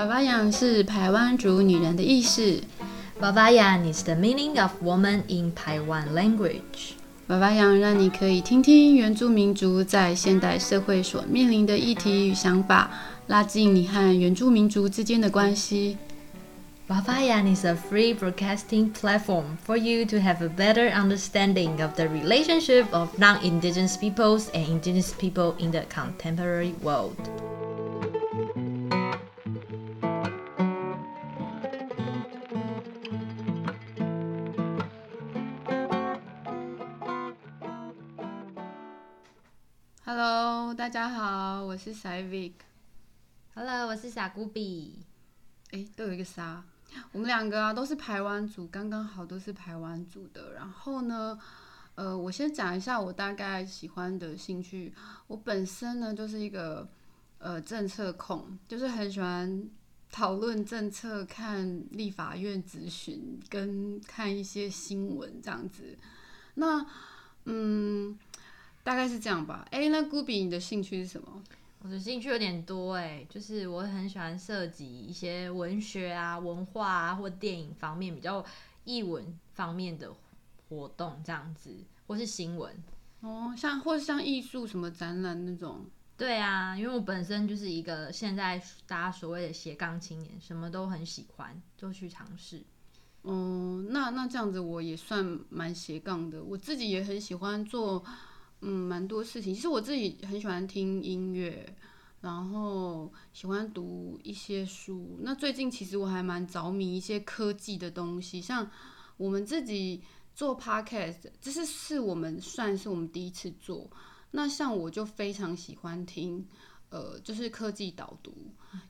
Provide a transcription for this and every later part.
娃娃养是台湾族女人的意思。娃娃养 is the meaning of woman in Taiwan language。娃娃养让你可以听听原住民族在现代社会所面临的议题与想法，拉近你和原住民族之间的关系。Vavayan is a free broadcasting platform for you to have a better understanding of the relationship of non-indigenous peoples and indigenous people in the contemporary world. 好，我是 Savic。Hello，我是小古比。哎，都有一个沙。我们两个啊都是台湾族，刚刚好都是台湾族的。然后呢，呃，我先讲一下我大概喜欢的兴趣。我本身呢就是一个呃政策控，就是很喜欢讨论政策、看立法院咨询跟看一些新闻这样子。那嗯，大概是这样吧。哎，那古比你的兴趣是什么？我的兴趣有点多哎，就是我很喜欢涉及一些文学啊、文化啊或电影方面比较译文方面的活动这样子，或是新闻。哦，像或是像艺术什么展览那种。对啊，因为我本身就是一个现在大家所谓的斜杠青年，什么都很喜欢，就去尝试。嗯，那那这样子我也算蛮斜杠的，我自己也很喜欢做。嗯，蛮多事情。其实我自己很喜欢听音乐，然后喜欢读一些书。那最近其实我还蛮着迷一些科技的东西，像我们自己做 podcast，这是是我们算是我们第一次做。那像我就非常喜欢听，呃，就是科技导读，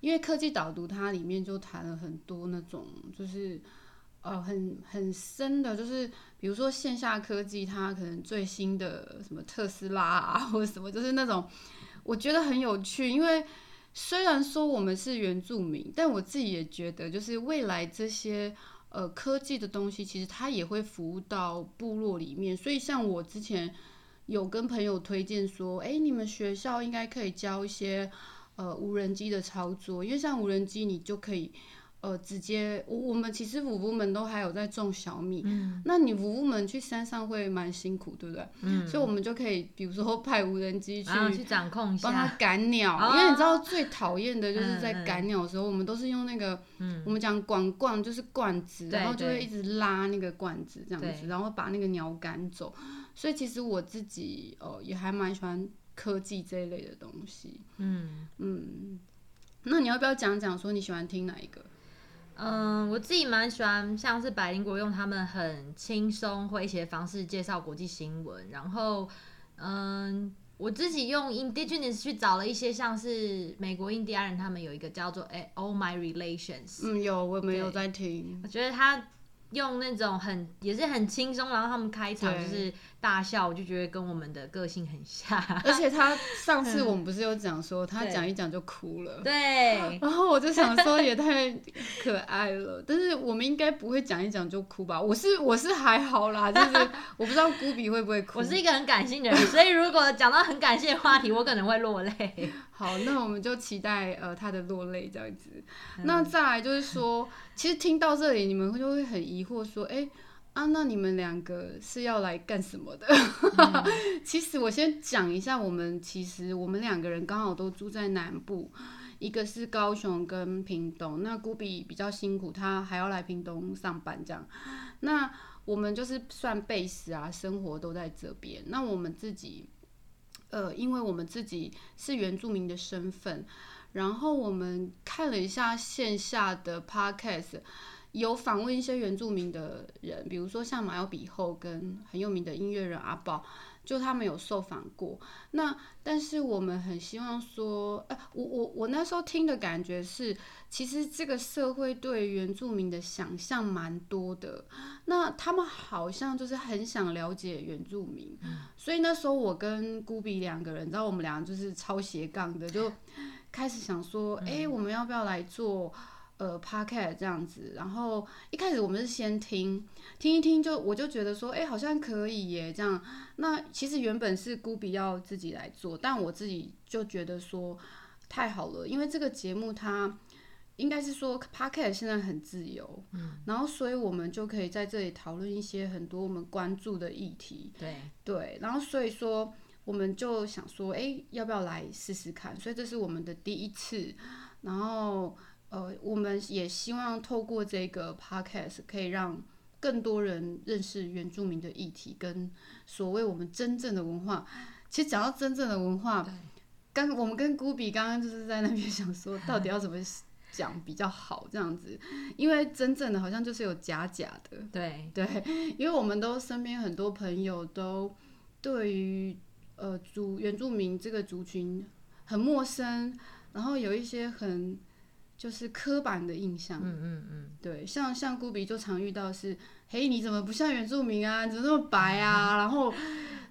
因为科技导读它里面就谈了很多那种就是。呃，很很深的，就是比如说线下科技，它可能最新的什么特斯拉啊，或者什么，就是那种我觉得很有趣。因为虽然说我们是原住民，但我自己也觉得，就是未来这些呃科技的东西，其实它也会服务到部落里面。所以像我之前有跟朋友推荐说，哎，你们学校应该可以教一些呃无人机的操作，因为像无人机，你就可以。呃，直接我我们其实五部门都还有在种小米，嗯，那你五部门去山上会蛮辛苦，对不对？嗯，所以我们就可以，比如说派无人机去去掌控一下，帮他赶鸟，因为你知道最讨厌的就是在赶鸟的时候，我们都是用那个，嗯，我们讲管罐就是罐子，然后就会一直拉那个罐子这样子，然后把那个鸟赶走。所以其实我自己呃也还蛮喜欢科技这一类的东西，嗯嗯。那你要不要讲讲说你喜欢听哪一个？嗯，我自己蛮喜欢，像是百灵国用他们很轻松诙谐方式介绍国际新闻，然后，嗯，我自己用 Indigenous 去找了一些，像是美国印第安人，他们有一个叫做哎 All My Relations，嗯，有，我没有在听，我觉得他。用那种很也是很轻松，然后他们开场就是大笑，我就觉得跟我们的个性很像。而且他上次我们不是有讲说他讲一讲就哭了，对。然后我就想说也太可爱了，但是我们应该不会讲一讲就哭吧？我是我是还好啦，就是我不知道古比会不会哭。我是一个很感性的人，所以如果讲到很感性的话题，我可能会落泪。好，那我们就期待呃他的落泪这样子。那再来就是说，其实听到这里，你们就会很疑惑说，哎啊，那你们两个是要来干什么的？其实我先讲一下，我们其实我们两个人刚好都住在南部，一个是高雄跟屏东。那古比比较辛苦，他还要来屏东上班这样。那我们就是算 base 啊，生活都在这边。那我们自己。呃，因为我们自己是原住民的身份，然后我们看了一下线下的 podcast，有访问一些原住民的人，比如说像马友比后跟很有名的音乐人阿宝。就他们有受访过，那但是我们很希望说，呃，我我我那时候听的感觉是，其实这个社会对原住民的想象蛮多的，那他们好像就是很想了解原住民，所以那时候我跟孤比两个人，你知道我们俩就是超斜杠的，就开始想说，哎，我们要不要来做？呃，podcast 这样子，然后一开始我们是先听听一听，就我就觉得说，哎，好像可以耶，这样。那其实原本是孤比要自己来做，但我自己就觉得说太好了，因为这个节目它应该是说 Podcast 现在很自由，嗯，然后所以我们就可以在这里讨论一些很多我们关注的议题，对对，然后所以说我们就想说，哎，要不要来试试看？所以这是我们的第一次，然后呃，我们也希望透过这个 Podcast 可以让更多人认识原住民的议题跟所谓我们真正的文化。其实讲到真正的文化，刚我们跟古比刚刚就是在那边 想说，到底要怎么讲比较好这样子，因为真正的好像就是有假假的，对对，因为我们都身边很多朋友都对于呃族原住民这个族群很陌生，然后有一些很就是刻板的印象，嗯嗯嗯，对，像像古比就常遇到是，嘿你怎么不像原住民啊，你怎么那么白啊，然后。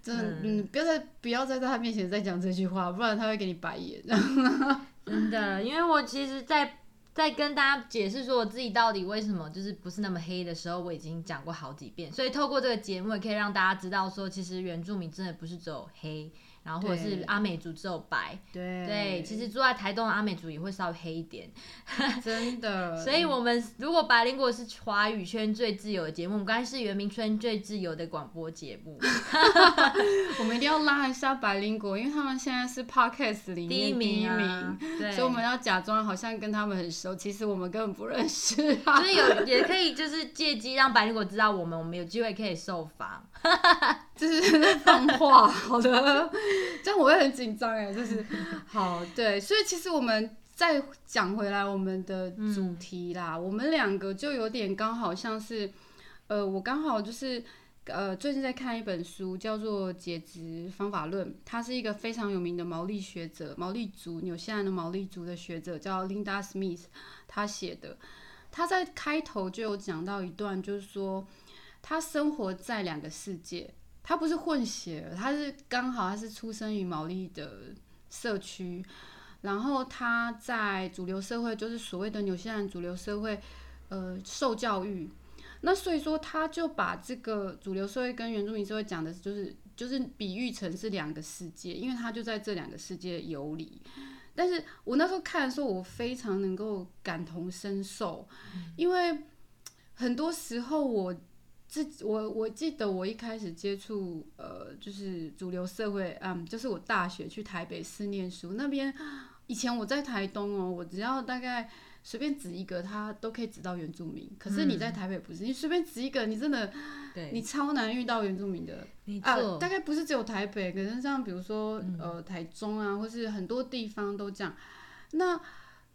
真的，嗯，不要再不要再在他面前再讲这句话，不然他会给你白眼。真的，因为我其实，在在跟大家解释说我自己到底为什么就是不是那么黑的时候，我已经讲过好几遍，所以透过这个节目也可以让大家知道说，其实原住民真的不是只有黑。然后或者是阿美族只有白，对。对，其实住在台东的阿美族也会稍微黑一点，真的。所以，我们如果白灵果是华语圈最自由的节目，我们刚才是圆明村最自由的广播节目，我们一定要拉一下白灵果，因为他们现在是 podcast 里面第一名，对，所以我们要假装好像跟他们很熟，其实我们根本不认识。所以有也可以就是借机让白灵果知道我们，我们有机会可以受访。这是放话，好的，这样我会很紧张哎，就是好对，所以其实我们再讲回来我们的主题啦，我们两个就有点刚好像是，呃，我刚好就是呃最近在看一本书，叫做《解职方法论》，他是一个非常有名的毛利学者，毛利族纽西兰的毛利族的学者叫 Linda Smith，他写的，他在开头就有讲到一段，就是说。他生活在两个世界，他不是混血，他是刚好他是出生于毛利的社区，然后他在主流社会，就是所谓的纽西兰主流社会，呃，受教育。那所以说，他就把这个主流社会跟原住民社会讲的，就是就是比喻成是两个世界，因为他就在这两个世界游离。但是我那时候看的时候，我非常能够感同身受，因为很多时候我。自我我记得我一开始接触呃就是主流社会，嗯，就是我大学去台北市念书那边，以前我在台东哦，我只要大概随便指一个，他都可以指到原住民。可是你在台北不是，你随便指一个，你真的，你超难遇到原住民的。啊，大概不是只有台北，可能像比如说呃台中啊，或是很多地方都这样。那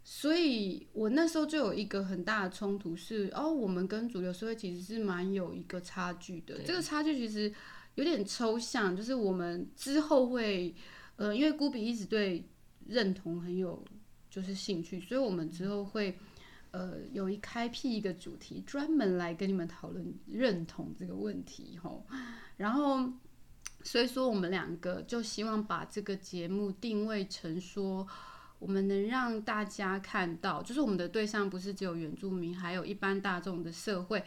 所以，我那时候就有一个很大的冲突，是哦，我们跟主流社会其实是蛮有一个差距的。这个差距其实有点抽象，就是我们之后会，呃，因为孤比一直对认同很有就是兴趣，所以我们之后会，呃，有一开辟一个主题，专门来跟你们讨论认同这个问题，吼。然后，所以说我们两个就希望把这个节目定位成说。我们能让大家看到，就是我们的对象不是只有原住民，还有一般大众的社会，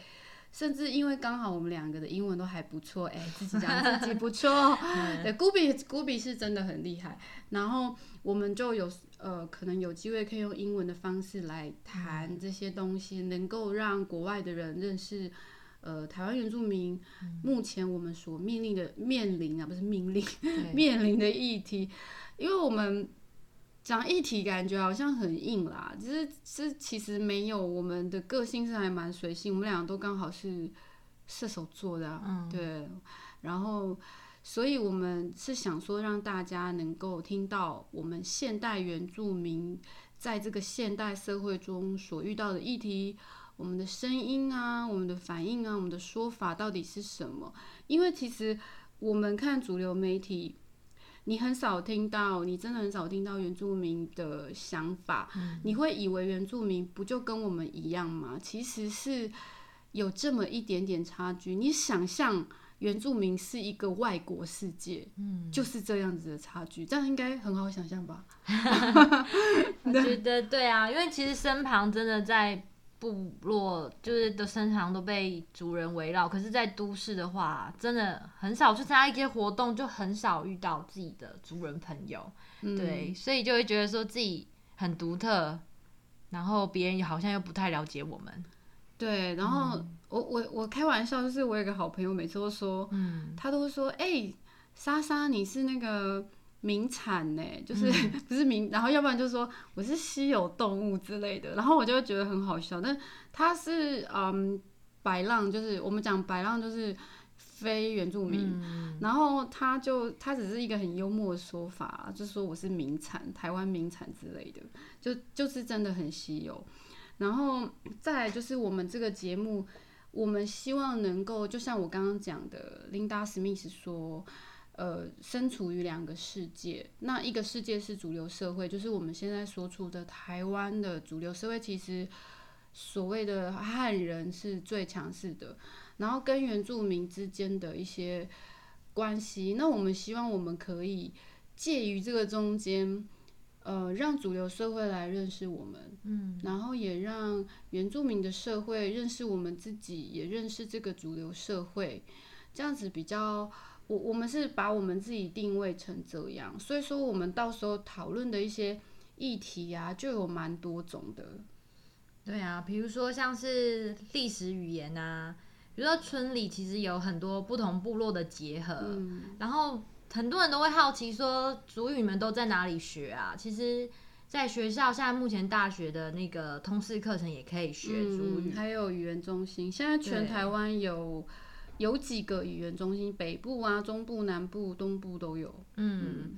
甚至因为刚好我们两个的英文都还不错，哎，自己讲自己不错，对，古比古比是真的很厉害，然后我们就有呃，可能有机会可以用英文的方式来谈这些东西，能够让国外的人认识呃台湾原住民目前我们所面临的面临啊，不是命令 面临的议题，因为我们。讲议题感觉好像很硬啦，其实是其实没有，我们的个性是还蛮随性，我们两个都刚好是射手座的，嗯对，然后所以我们是想说让大家能够听到我们现代原住民在这个现代社会中所遇到的议题，我们的声音啊，我们的反应啊，我们的说法到底是什么？因为其实我们看主流媒体。你很少听到，你真的很少听到原住民的想法。你会以为原住民不就跟我们一样吗？其实是有这么一点点差距。你想象原住民是一个外国世界，嗯，就是这样子的差距，这样应该很好想象吧？我觉得对啊，因为其实身旁真的在。部落就是的身上都被族人围绕，可是，在都市的话，真的很少去参加一些活动，就很少遇到自己的族人朋友。对，所以就会觉得说自己很独特，然后别人好像又不太了解我们。对，然后我我我开玩笑，就是我有个好朋友，每次都说，嗯，他都说，哎、莎莎你是那个名产呢，就是、不是名，然后要不然就说我是稀有动物之类的，然后我就会觉得很好笑。但他是嗯白浪，就是我们讲白浪就是非原住民，嗯然后他就他只是一个很幽默的说法，就说我是名产，台湾名产之类的，就就是真的很稀有。然后再来就是我们这个节目，我们希望能够，就像我刚刚讲的，琳达史密斯说，呃，身处于两个世界。那一个世界是主流社会，就是我们现在所处的台湾的主流社会，其实所谓的汉人是最强势的，然后跟原住民之间的一些关系，那我们希望我们可以介于这个中间。呃，让主流社会来认识我们，嗯，然后也让原住民的社会认识我们自己，也认识这个主流社会，这样子比较，我我们是把我们自己定位成这样，所以说我们到时候讨论的一些议题啊，就有蛮多种的，对啊，比如说像是历史语言啊，比如说村里其实有很多不同部落的结合，嗯，然后很多人都会好奇说，族语你们都在哪里学啊？其实，在学校现在目前大学的那个通识课程也可以学主语，嗯，还有语言中心，现在全台湾有有几个语言中心，北部啊、中部、南部、东部都有，嗯。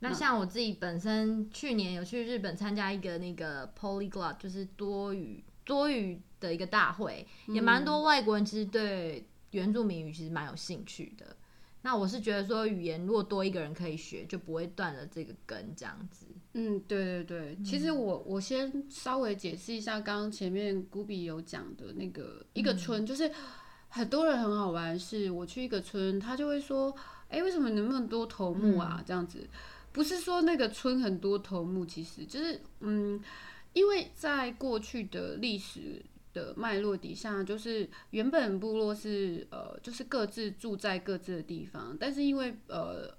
那像我自己本身去年有去日本参加一个那个 polyglot，就是多语多语的一个大会，也蛮多外国人其实对原住民语其实蛮有兴趣的。那我是觉得说，语言如果多一个人可以学，就不会断了这个根，这样子。嗯，对对对，其实我我先稍微解释一下，刚刚前面古比有讲的那个一个村，就是很多人很好玩，是我去一个村，他就会说，哎，为什么你那么多头目啊？这样子，不是说那个村很多头目，其实就是嗯，因为在过去的历史。的脉络底下，就是原本部落是呃，就是各自住在各自的地方，但是因为呃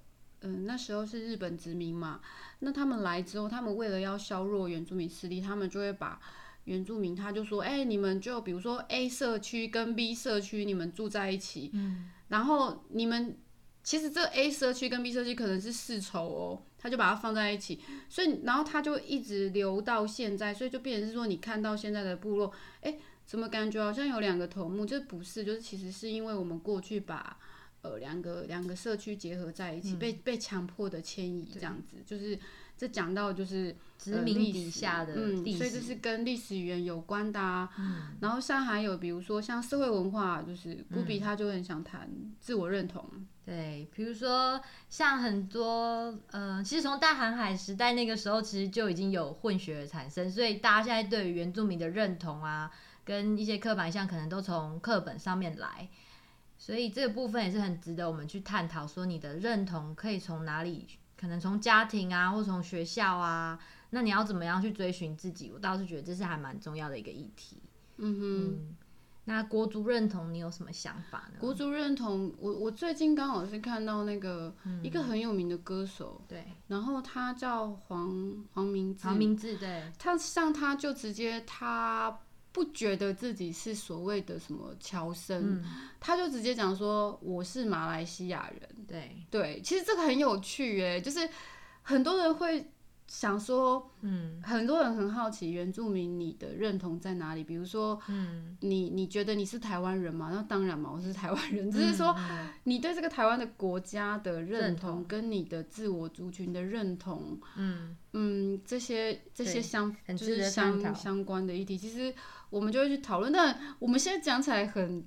嗯那时候是日本殖民嘛，那他们来之后，他们为了要削弱原住民势力，他们就会把原住民，他就说，哎、你们就比如说 A 社区跟 B 社区，你们住在一起，嗯，然后你们其实这 A 社区跟 B 社区可能是世仇哦，他就把它放在一起，所以然后他就一直留到现在，所以就变成是说，你看到现在的部落，哎、怎么感觉好像有两个头目？这不是，就是其实是因为我们过去把呃两个两个社区结合在一起，被被强迫的迁移这样子，就是这讲到就是殖民底下的嗯，历史，所以这是跟历史语言有关的啊。然后像还有比如说像社会文化，就是古比他就很想谈自我认同，对，比如说像很多呃，其实从大航海时代那个时候，其实就已经有混血儿产生，所以大家现在对于原住民的认同啊，跟一些刻板印象可能都从课本上面来，所以这个部分也是很值得我们去探讨，说你的认同可以从哪里，可能从家庭啊，或从学校啊，那你要怎么样去追寻自己？我倒是觉得这是还蛮重要的一个议题。嗯哼。嗯，那国足认同你有什么想法呢？国足认同，我我最近刚好是看到那个、嗯一个很有名的歌手，对，然后他叫黄黄明志，黄明志对，他像他就直接他不觉得自己是所谓的什么侨生，嗯，他就直接讲说我是马来西亚人。对，对，其实这个很有趣耶，就是很多人会想说，嗯。很多人很好奇原住民你的认同在哪里，比如说嗯，你你觉得你是台湾人吗？那当然嘛，我是台湾人，只是说。嗯你对这个台湾的国家的认认同，跟你的自我族群的认同，嗯。嗯，这些这些相就是相相关的议题，其实我们就会去讨论。但我们现在讲起来很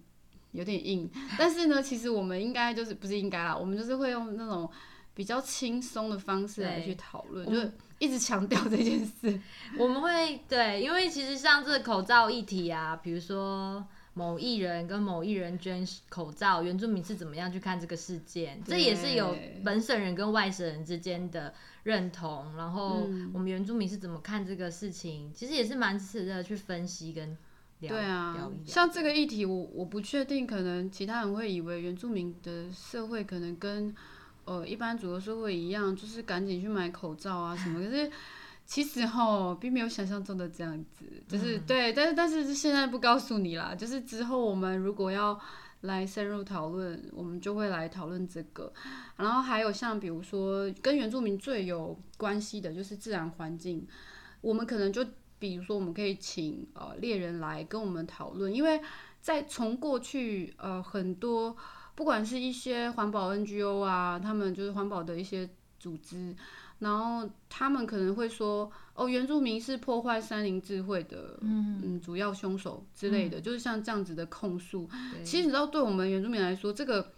有点硬，但是呢，其实我们应该就是不是应该啦，我们就是会用那种比较轻松的方式来去讨论，就是一直强调这件事。我们会对，因为其实像这个口罩议题啊，比如说某艺人跟某艺人捐口罩，原住民是怎么样去看这个事件，这也是有本省人跟外省人之间的认同，然后嗯。我们原住民是怎么看这个事情，其实也是蛮值得去分析跟聊对啊聊一，聊像这个议题我，我不确定，可能其他人会以为原住民的社会可能跟呃一般主流社会一样，就是赶紧去买口罩啊什么。可是其实哈，并没有想象中的这样子，就是、嗯。对，但是但是现在不告诉你啦，就是之后我们如果要来深入讨论，我们就会来讨论这个。然后还有像比如说跟原住民最有关系的就是自然环境，我们可能就比如说我们可以请呃猎人来跟我们讨论，因为在从过去呃很多不管是一些环保 NGO 啊，他们就是环保的一些组织。然后他们可能会说，哦，原住民是破坏山林智慧的，嗯主要凶手之类的，就是像这样子的控诉。其实你知道，对我们原住民来说，这个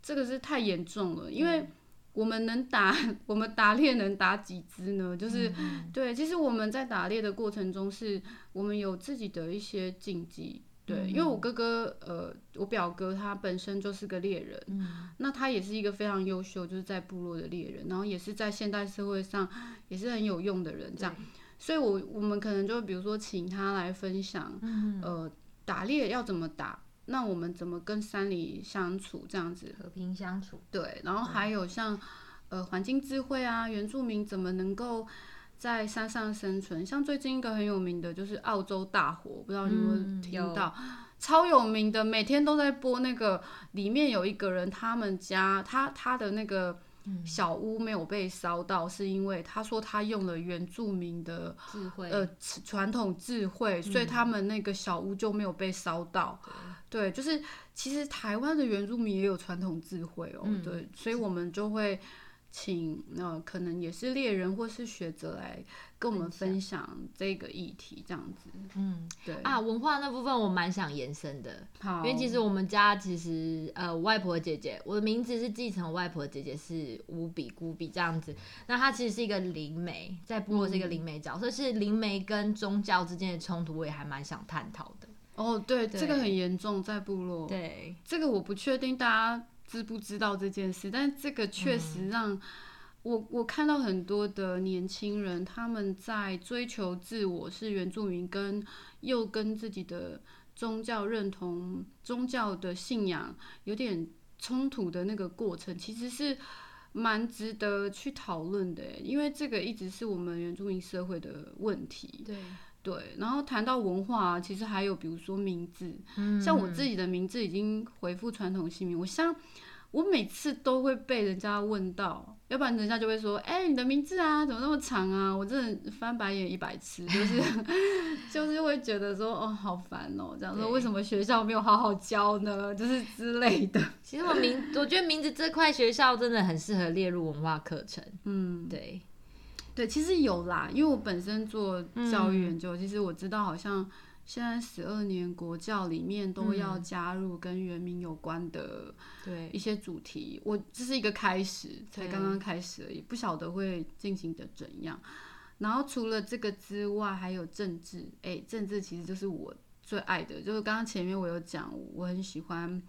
这个是太严重了，因为我们能打，我们打猎能打几只呢？就是、对，其实我们在打猎的过程中，是我们有自己的一些禁忌。对，因为我哥哥，呃，我表哥他本身就是个猎人，那他也是一个非常优秀，就是在部落的猎人，然后也是在现代社会上也是很有用的人，这样。所以我我们可能就比如说请他来分享，呃，打猎要怎么打，那我们怎么跟山里相处这样子。和平相处。对，然后还有像呃环境智慧啊，原住民怎么能够在山上生存？像最近一个很有名的就是澳洲大火，不知道你有没有嗯有听到？超有名的，每天都在播那个，里面有一个人，他们家他他的那个小屋没有被烧到，是因为他说他用了原住民的智慧，呃传统智慧，所以他们那个小屋就没有被烧到。对，就是其实台湾的原住民也有传统智慧哦，对，所以我们就会请呃可能也是猎人或是学者来跟我们分享这个议题，这样子。嗯对啊，文化那部分我蛮想延伸的，好，因为其实我们家其实呃，外婆姐姐，我的名字是继承我外婆姐姐是乌比姑比这样子。那她其实是一个灵媒，在部落是一个灵媒角色，是灵媒跟宗教之间的冲突，我也还蛮想探讨的。哦，对，对这个很严重，在部落。对，这个我不确定大家知不知道这件事，但这个确实让我我看到很多的年轻人，他们在追求自我是原住民，跟又跟自己的宗教认同、宗教的信仰有点冲突的那个过程，其实是蛮值得去讨论的，因为这个一直是我们原住民社会的问题。对，对，然后谈到文化、啊，其实还有比如说名字，嗯像我自己的名字已经回复传统姓名，我像我每次都会被人家问到，要不然人家就会说，哎、你的名字啊，怎么那么长啊？我真的翻白眼一百次，就是 就是会觉得说，哦，好烦哦，这样说为什么学校没有好好教呢？就是之类的，其实我名，我觉得名字这块学校真的很适合列入文化课程。嗯，对，对，其实有啦，因为我本身做教育研究，其实我知道好像现在十二年国教里面都要加入跟原民有关的对，一些主题。我这是一个开始，才刚刚开始而已，不晓得会进行的怎样。然后除了这个之外，还有政治，哎，政治其实就是我最爱的，就是刚刚前面我有讲，我很喜欢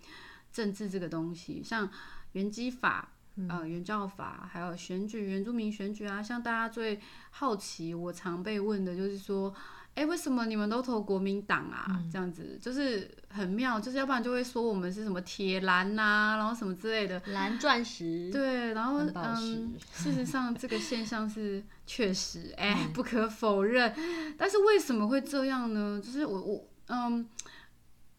政治这个东西，像原基法。呃，原教法还有选举、原住民选举啊，像大家最好奇，我常被问的就是说，哎、为什么你们都投国民党啊？这样子就是很妙，就是要不然就会说我们是什么铁蓝呐，然后什么之类的。蓝钻石，对，然后嗯，事实上这个现象是确实，哎、嗯不可否认。但是为什么会这样呢？就是我我嗯。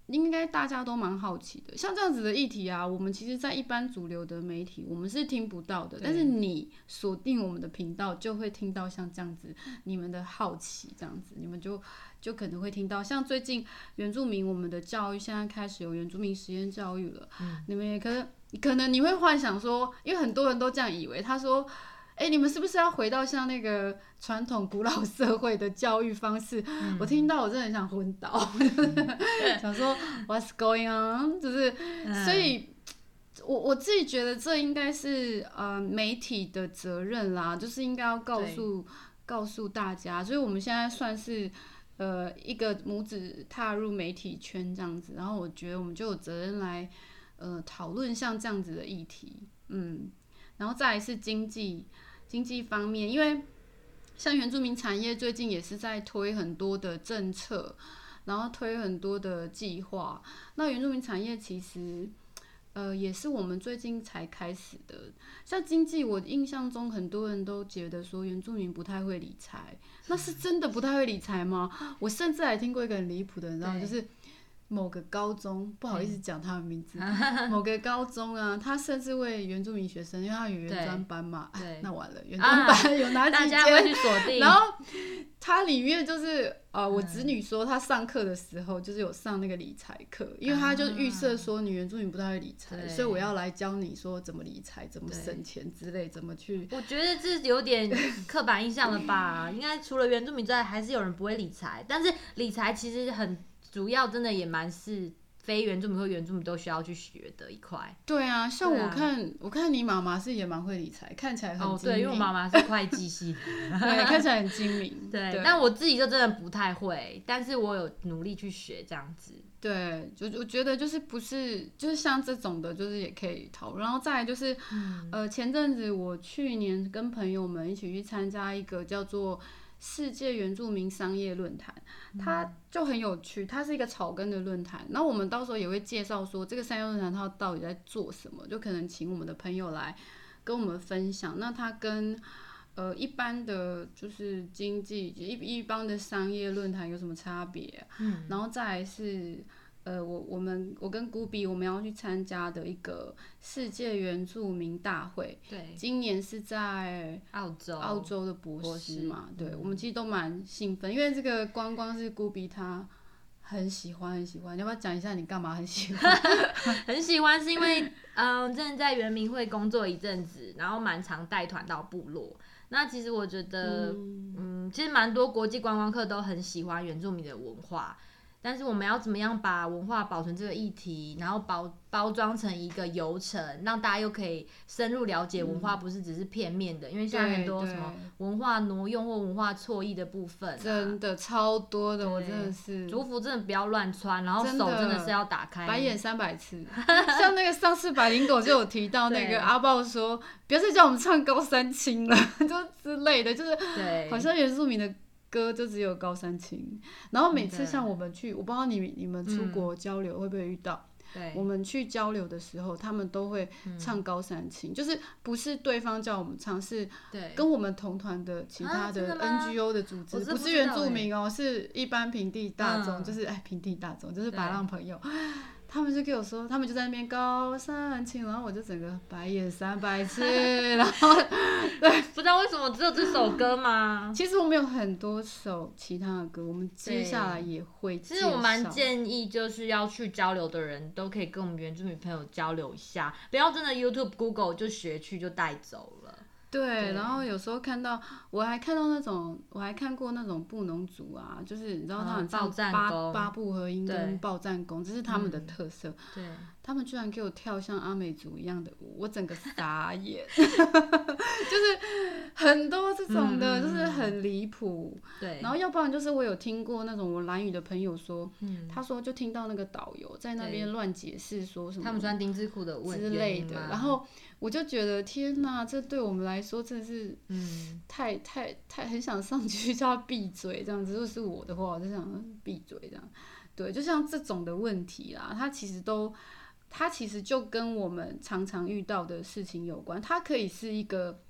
应该大家都蛮好奇的，像这样子的议题啊，我们其实，在一般主流的媒体，我们是听不到的。但是你锁定我们的频道，就会听到像这样子你们的好奇，这样子，你们就就可能会听到，像最近原住民我们的教育现在开始有原住民实验教育了，你们也可能可能你会幻想说，因为很多人都这样以为，他说。哎、你们是不是要回到像那个传统古老社会的教育方式？我听到我真的很想昏倒，想说 What's going on？就是，所以我我自己觉得这应该是呃媒体的责任啦，就是应该要告诉告诉大家，所以我们现在算是呃一个拇指踏入媒体圈这样子，然后我觉得我们就有责任来呃讨论像这样子的议题，嗯，然后再来是经济经济方面，因为像原住民产业最近也是在推很多的政策，然后推很多的计划。那原住民产业其实，呃，也是我们最近才开始的。像经济，我印象中很多人都觉得说原住民不太会理财，那是真的不太会理财吗？我甚至还听过一个很离谱的，你知道？就是某个高中，不好意思讲他的名字，某个高中啊，他甚至为原住民学生，因为他有原专班嘛，对 那完了，原专班有哪几大家会间？去锁定，然后他里面就是啊，我侄女说她上课的时候就是有上那个理财课，因为他就预设说你原住民不太会理财，所以我要来教你说怎么理财、怎么省钱之类，怎么去。我觉得这有点刻板印象了吧？应该除了原住民之外，还是有人不会理财。但是理财其实很主要，真的也蛮是非原住民和原住民都需要去学的一块。对啊，像我看，我看你妈妈是也蛮会理财，看起来很哦，精明。对，因为我妈妈是会计系 看起来很精明。对，但我自己就真的不太会，但是我有努力去学这样子。对，就我觉得就是不是就是像这种的，就是也可以讨论。然后再来就是，嗯呃，前阵子我去年跟朋友们一起去参加一个叫做世界原住民商业论坛，它就很有趣，它是一个草根的论坛。然后我们到时候也会介绍说这个商业论坛它到底在做什么，就可能请我们的朋友来跟我们分享。那它跟呃一般的就是经济一一般的商业论坛有什么差别啊、嗯，然后再来是，呃，我我们我跟古比我们要去参加的一个世界原住民大会，对，今年是在澳洲，澳洲的博博士士嘛，对、嗯我们其实都蛮兴奋，因为这个光光是古比他很喜欢很喜欢，你要不要讲一下你干嘛很喜欢？很喜欢，是因为嗯，真的在原民会工作一阵子，然后蛮常带团到部落。那其实我觉得，嗯其实蛮多国际观光客都很喜欢原住民的文化。但是我们要怎么样把文化保存这个议题，然后包包装成一个游程，让大家又可以深入了解文化，不是只是片面的，因为现在很多什么文化挪用或文化错译的部分、啊，真的超多的，我真的是。族服真的不要乱穿，然后手真的是要打开，白眼三百次，像那个上次百灵狗就有提到那个阿豹说，不要再叫我们唱高三清了，就之类的，就是对，好像原住民的歌就只有高山青。然后每次像我们去，我不知道你你们出国交流会不会遇到，对。我们去交流的时候，他们都会唱高三清，就是不是对方叫我们唱，是跟我们同团的其他的 NGO 的组织，不不是原住民哦，是一般平地大众，嗯。就是哎平地大众，就是对。白浪朋友。他们就跟我说，他们就在那边高山青，然后我就整个白眼三百次，然后对不知道为什么只有这首歌吗？其实我们有很多首其他的歌，我们接下来也会。其实我蛮建议，就是要去交流的人都可以跟我们原住民朋友交流一下，不要真的 YouTube、Google 就学去就带走了。对，对然后有时候看到，我还看到那种，我还看过那种布农族啊，就是你知道他嗯很唱八功八部合音跟对。嗯报战功，这是他们的特色。对，他们居然给我跳像阿美族一样的舞，我整个傻眼，就是很多这种的，就是很离谱。对，然后要不然就是我有听过那种我蓝语的朋友说，嗯，他说就听到那个导游在那边乱解释说什么他们穿丁字裤的问之类的，然后我就觉得天哪，这对我们来说真的是嗯，太太太很想上去 叫他闭嘴这样子。如果是我的话，我就想嗯闭嘴这样。对，就像这种的问题啦，他其实都，它其实就跟我们常常遇到的事情有关。它可以是一个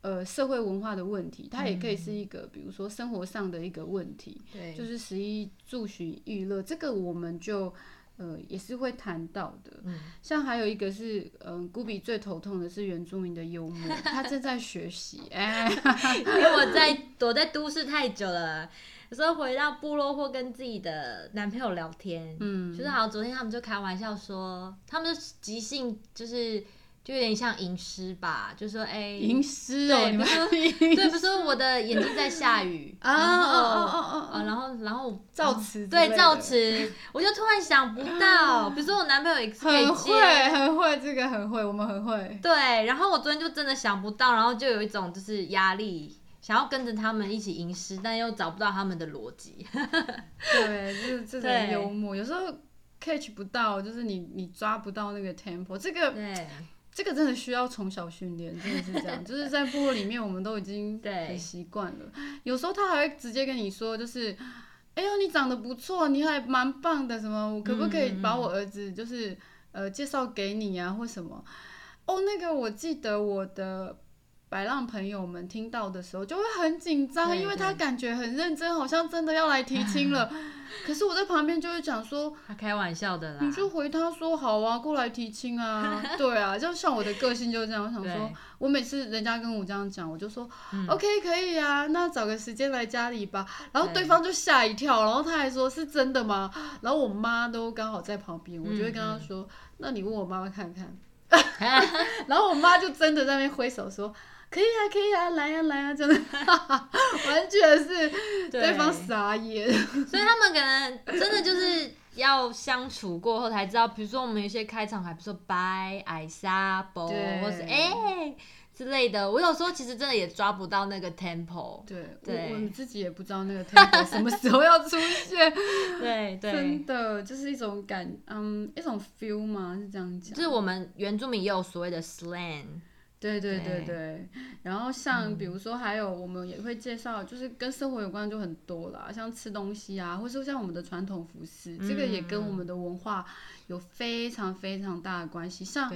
呃社会文化的问题，它也可以是一个、比如说生活上的一个问题，对，就是食衣住行娱乐，这个我们就。呃，也是会谈到的，嗯像还有一个是，嗯、古比最头痛的是原住民的幽默，他正在学习，哎、因为我在躲在都市太久了，有时候回到部落或跟自己的男朋友聊天，嗯，就是好像，昨天他们就开玩笑说，他们就即兴就是就有点像吟诗吧，就说哎，吟诗哦，你们对比如说 对，比如说我的眼睛在下雨 啊然后哦哦哦呃，然后然后造词对造词，我就突然想不到，比如说我男朋友很会，很会，这个很会，我们很会。对，然后我昨天就真的想不到，然后就有一种就是压力，想要跟着他们一起吟诗，但又找不到他们的逻辑。对，就是这种幽默，有时候 catch 不到，就是你你抓不到那个 tempo，这个对这个真的需要从小训练，真的是这样。就是在部落里面，我们都已经很习惯了。有时候他还会直接跟你说，就是，哎呦，你长得不错，你还蛮棒的，什么，我可不可以把我儿子就是。呃介绍给你啊或什么。哦，那个我记得我的白浪朋友们听到的时候就会很紧张，因为他感觉很认真，好像真的要来提亲了。可是我在旁边就会讲说，他开玩笑的啦。你就回他说好啊，过来提亲啊，对啊，就像我的个性就是这样，我想说，我每次人家跟我这样讲，我就说、嗯 OK 可以啊，那找个时间来家里吧。然后对对方就吓一跳，然后他还说是真的吗？然后我妈都刚好在旁边，我就会跟他嗯说，那你问我妈妈看看。然后我妈就真的在那边挥手说。可以啊，可以啊，来啊，来啊，真的，完全是对方傻眼。所以他们可能真的就是要相处过后才知道，比如说我们有些开场还不说拜、艾莎、波，对或是哎、之类的，我有时候其实真的也抓不到那个 tempo。对，对我我们自己也不知道那个 tempo 什么时候要出现，对对真，的就是一种感，嗯，一种 feel 嘛？是这样讲就？是我们原住民也有所谓的 slang，对对对对。然后像比如说还有我们也会介绍，就是跟生活有关就很多啦，像吃东西啊，或是像我们的传统服饰，这个也跟我们的文化有非常非常大的关系。像，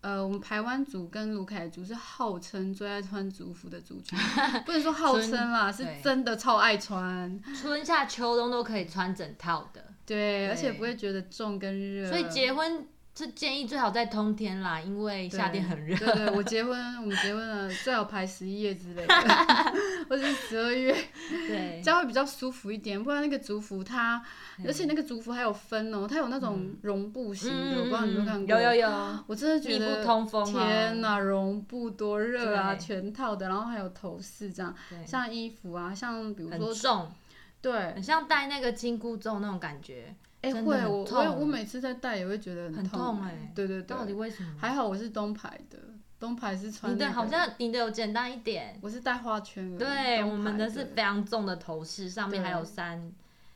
呃，我们台湾族跟卢凯族是号称最爱穿族服的族群，不能说号称啦，是真的超爱穿。春夏秋冬都可以穿整套的，对，而且不会觉得重跟热。所以结婚是建议最好在冬天啦，因为夏天很热。对对，我结婚，我们结婚了，最好排十一月之类的，或者是十二月，对这样会比较舒服一点。不然那个族服它，而且那个族服还有分哦，它有那种绒布型的，我不知道你有没有看过？嗯有有有，我真的觉得通风啊天哪，绒布多热啊，全套的，然后还有头饰这样，像衣服啊，像比如说很重，对，很像戴那个金箍咒那种感觉。哎、欸会，我我我每次在戴也会觉得很痛痛哎对对对，到底为什么？还好我是东牌的，东牌是穿、那个你的好像你的有简单一点，我是戴花圈的，对，我们的是非常重的头饰，上面对。还有三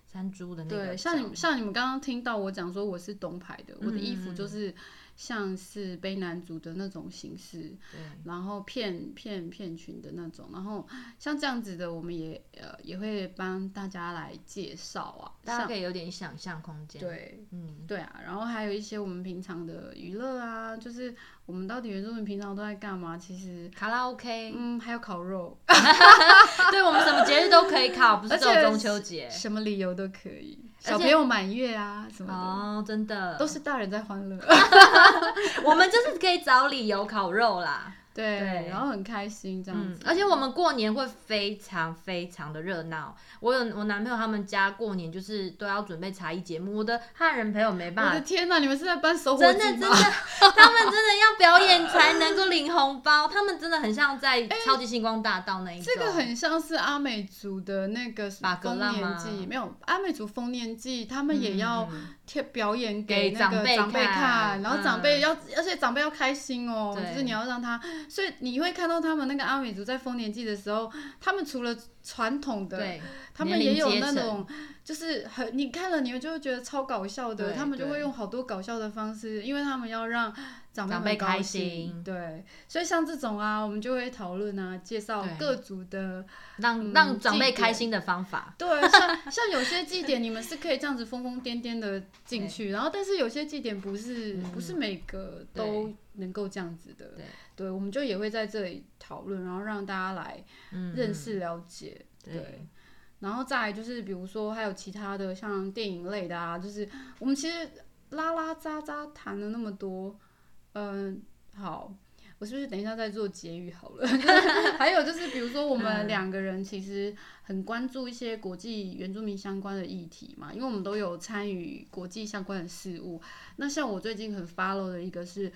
三珠的那个。对，像你像你们刚刚听到我讲说我是东牌的，我的衣服嗯。就是像是卑南族的那种形式，对然后骗骗骗群的那种，然后像这样子的，我们也呃也会帮大家来介绍啊，大家可以有点想象空间。，对。嗯，对啊，然后还有一些我们平常的娱乐啊，就是我们到底原住民平常都在干嘛？其实，卡拉 OK，嗯，还有烤肉，对我们什么节日都可以烤，不是只有中秋节。什么理由都可以，小朋友满月啊什么的，哦，真的，都是大人在欢乐。我们就是可以找理由烤肉啦。对，对然后很开心这样子，，嗯而且我们过年会非常非常的热闹。我有我男朋友他们家过年就是都要准备茶艺节目，我的汉人朋友没我办法我的天哪，你们是在办手火真的真的，他们真的要表演才能够领红包，他们真的很像在超级星光大道那一种。这个很像是阿美族的那个丰年祭，没有阿美族丰年祭，他们也要嗯贴表演给那个长辈看看，然后长嗯辈要，而且长辈要开心哦，就是你要让他，所以你会看到他们那个阿美族在丰年祭的时候，他们除了传统的，他们也有那种，就是很你看了你们就会觉得超搞笑的，他们就会用好多搞笑的方式，因为他们要让长辈长辈开心对，所以像这种啊，我们就会讨论啊，介绍对各族的，让嗯让长辈开心的方法。对，像像有些祭典你们是可以这样子疯疯癫癫的进去，然后但是有些祭典不是、不是每个都能够这样子的，对对，我们就也会在这里讨论，然后让大家来嗯，认识了解，对对。然后再来就是，比如说还有其他的像电影类的啊，就是我们其实拉拉杂杂谈了那么多，嗯，好，我是不是等一下再做结语好了？还有就是，比如说我们嗯两个人其实很关注一些国际原住民相关的议题嘛，因为我们都有参与国际相关的事务。那像我最近很 follow 的一个是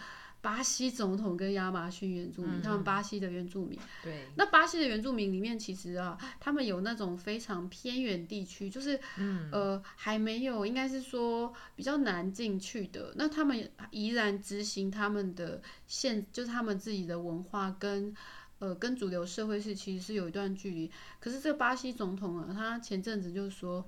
巴西总统跟亚马逊原住民，他们巴西的原住民。对，那巴西的原住民里面，其实啊，他们有那种非常偏远地区，就是嗯，呃还没有，应该是说比较难进去的。那他们依然执行他们的现，就是他们自己的文化跟呃跟主流社会是其实是有一段距离。可是这个巴西总统啊，他前阵子就说。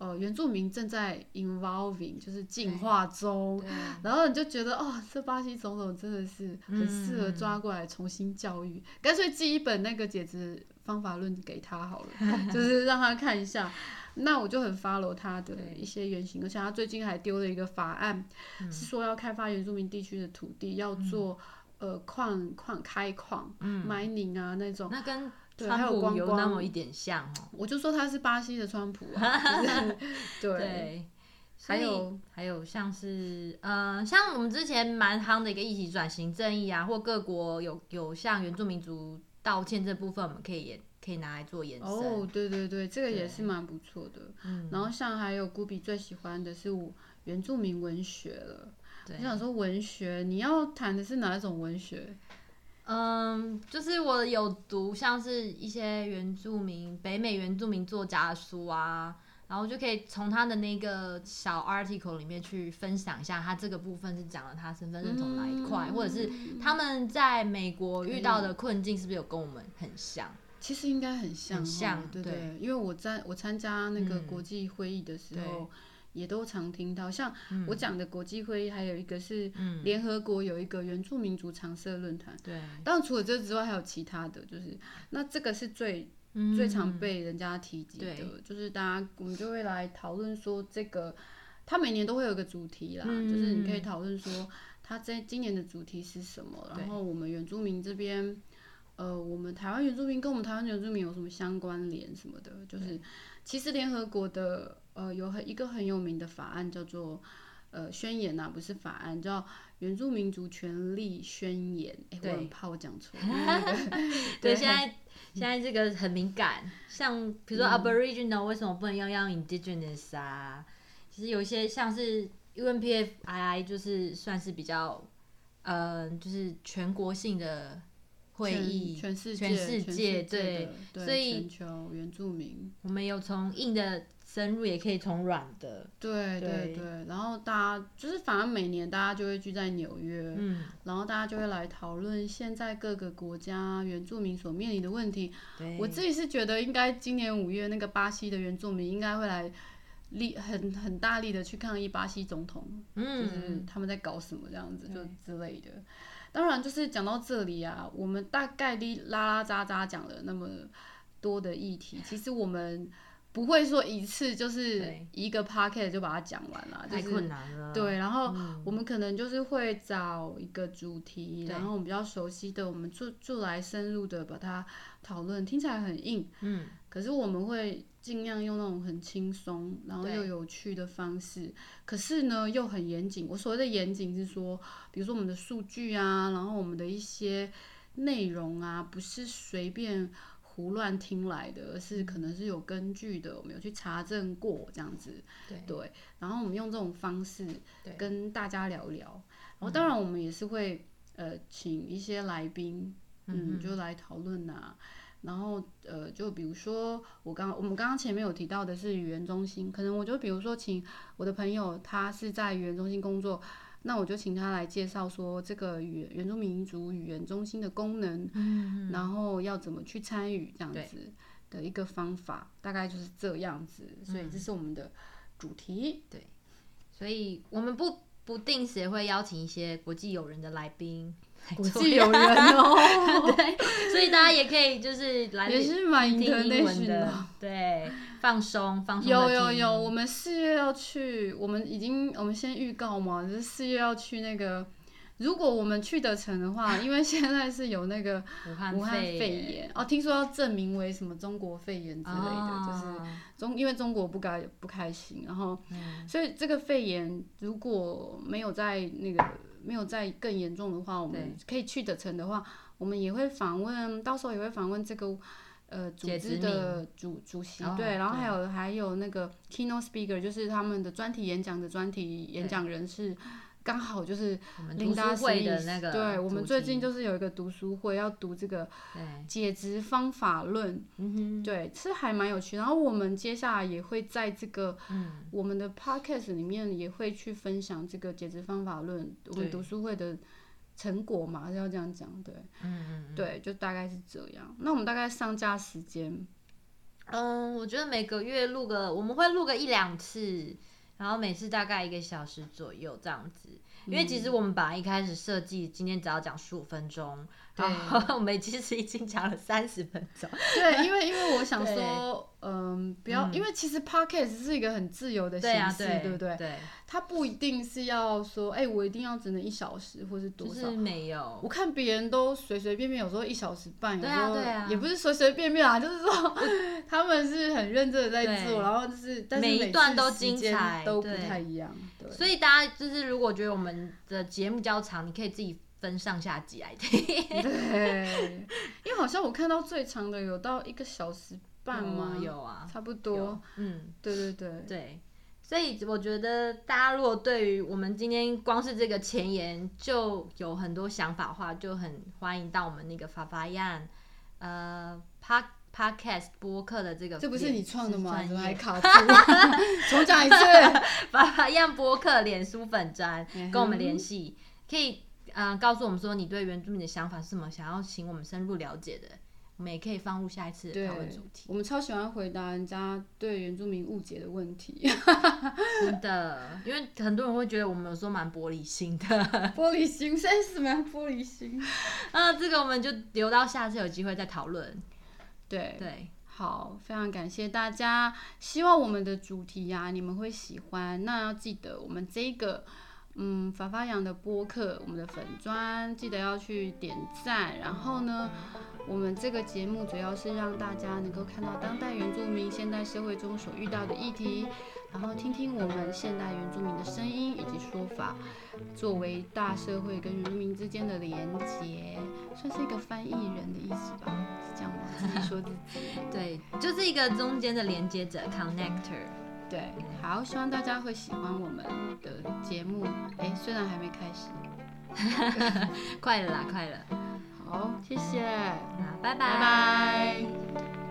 呃原住民正在 evolving，就是进化中。然后你就觉得哦，这巴西总统真的是很适合抓过来重新教育，干脆寄一本那个解职方法论给他好了，就是让他看一下。那我就很 follow 他的一些原型，而且他最近还丢了一个法案，是说要开发原住民地区的土地，要做、呃矿矿开矿、嗯 mining 啊那种。那跟川普有那么一点像哦。我就说他是巴西的川普啊，就是对，对，所以还有还有像是呃，像我们之前蛮夯的一个议题转型正义啊，或各国有有向原住民族道歉这部分，我们可以也可以拿来做延伸。哦，对对对，这个也是蛮不错的。嗯，然后像还有古比最喜欢的是我原住民文学了。对我想说文学，你要谈的是哪一种文学？嗯，就是我有读像是一些原住民北美原住民作家的书啊，然后就可以从他的那个小 article 里面去分享一下，他这个部分是讲了他身份认同哪一块，或者是他们在美国遇到的困境是不是有跟我们很像？其实应该很像哦，很像对对对，因为我在我参加那个嗯国际会议的时对候，也都常听到。像我讲的国际会议，还有一个是嗯。联合国有一个原住民族常设论坛。对，当然除了这之外，还有其他的，就是那这个是最嗯。最常被人家提及的，对。就是大家我们就会来讨论说这个，它每年都会有个主题啦，嗯。就是你可以讨论说它在今年的主题是什么，然后我们原住民这边，呃，我们台湾原住民跟我们台湾原住民有什么相关联什么的，就是其实联合国的呃有很一个很有名的法案叫做。呃，宣言呐、不是法案，叫《原住民族权利宣言》。哎，我很怕我讲错 对，现在现在这个很敏感，像比如说 Aboriginal 为什么不能用用 Indigenous 啊？其实有一些像是 UNPFII 就是算是比较，呃，就是全国性的会全议，全世界、全世界对，所以全球原住民，我们有从硬的深入，也可以从软的，对对对。对，然后大家就是反正每年大家就会聚在纽约，嗯，然后大家就会来讨论现在各个国家原住民所面临的问题。对，我自己是觉得应该今年五月那个巴西的原住民应该会来力很很大力的去抗议巴西总统，就是嗯，他们在搞什么这样子，就之类的。当然，就是讲到这里啊，我们大概的拉拉杂杂讲了那么多的议题，其实我们不会说一次就是一个 p o c k e t 就把它讲完了，就太是困难了，对，然后嗯。我们可能就是会找一个主题，对。然后我们比较熟悉的，我们就就来深入的把它讨论，听起来很硬，嗯，可是我们会尽量用那种很轻松，然后又有趣的方式，可是呢又很严谨。我所谓的严谨是说，比如说我们的数据啊，然后我们的一些内容啊，不是随便胡乱听来的，而是可能是有根据的，我们有去查证过这样子。对然后我们用这种方式跟大家聊聊，然后当然我们也是会呃请一些来宾，嗯，就来讨论呐。然后呃，就比如说我刚我们刚刚前面有提到的是语言中心，可能我就比如说请我的朋友，他是在语言中心工作，那我就请他来介绍说这个语原住民族语言中心的功能，嗯，然后要怎么去参与这样子的一个方法，大概就是这样子。所以这是我们的主题。对所以我们不不定时也会邀请一些国际友人的来宾来国做际友人哦，对，所以大家也可以就是来也是蛮听英文的，对，放松放松。有有有，我，们四月要去，我们已经我们先预告嘛，就是四月要去那个。如果我们去得成的话，因为现在是有那个 武汉肺炎。炎。哦，听说要证明为什么中国肺炎之类的，就是哦。中因为中国不该不开心，然后嗯。所以这个肺炎如果没有在那个没有再更严重的话，我们可以去得成的话，我们也会访问，到时候也会访问这个呃组织的主主席，哦对，然后对。还有还有那个 keynote speaker，就是他们的专题演讲的专题演讲人是。刚好就是我们琳达读书会斯的那个，对我们最近就是有一个读书会，要读这个，解职方法论，对，是还蛮有趣。然后我们接下来也会在这个嗯，我们的 podcast 里面也会去分享这个解职方法论，我们读书会的成果嘛，要这样讲，对，嗯嗯，对，就大概是这样。那我们大概上架时间，嗯，我觉得每个月录个，我们会录个一两次，然后每次大概一个小时左右这样子。因为其实我们本来一开始设计今天只要讲十五分钟，然后 我们其实已经讲了三十分钟。对，因为因为我想说，嗯，不要，因为其实 podcast 是一个很自由的形式，对不对？对。它不一定是要说，哎，我一定要只能一小时，或是多少？没有。我看别人都随随便便，有时候一小时半，有时候也不是随随便便啊，就是说他们是很认真的在做，然后就是，但是每一段都精彩，都不太一样。对。所以大家就是如果觉得我们的节目较长，你可以自己分上下集来听。对。因为好像我看到最长的有到一个小时半吗？有啊，差不多。嗯，对对对对。所以我觉得大家如果对于我们今天光是这个前言就有很多想法的话，就很欢迎到我们那个法法样呃 Park Podcast 播客的这个。这不是你创的吗？怎么还卡住？重讲一次，法法样播客脸书粉砖跟我们联系，可以呃告诉我们说你对原住民的想法是什么，想要请我们深入了解的。我们也可以放入下一次讨论主题。我们超喜欢回答人家对原住民误解的问题，真的，因为很多人会觉得我们有时候蛮玻璃心的。玻璃心？现在什么样玻璃心？啊，这个我们就留到下次有机会再讨论。对对，好，非常感谢大家，希望我们的主题呀你们会喜欢。那要记得我们这个。嗯，法发扬的播客，我们的粉砖记得要去点赞。然后呢，我们这个节目主要是让大家能够看到当代原住民现代社会中所遇到的议题，然后听听我们现代原住民的声音以及说法，作为大社会跟原住民之间的连接，算是一个翻译人的意思吧？是这样吗？自己说自己。对，就是一个中间的连接者，connector。对，好，希望大家会喜欢我们的节目。哎，虽然还没开始，快了啦，快了。好，谢谢，那拜拜。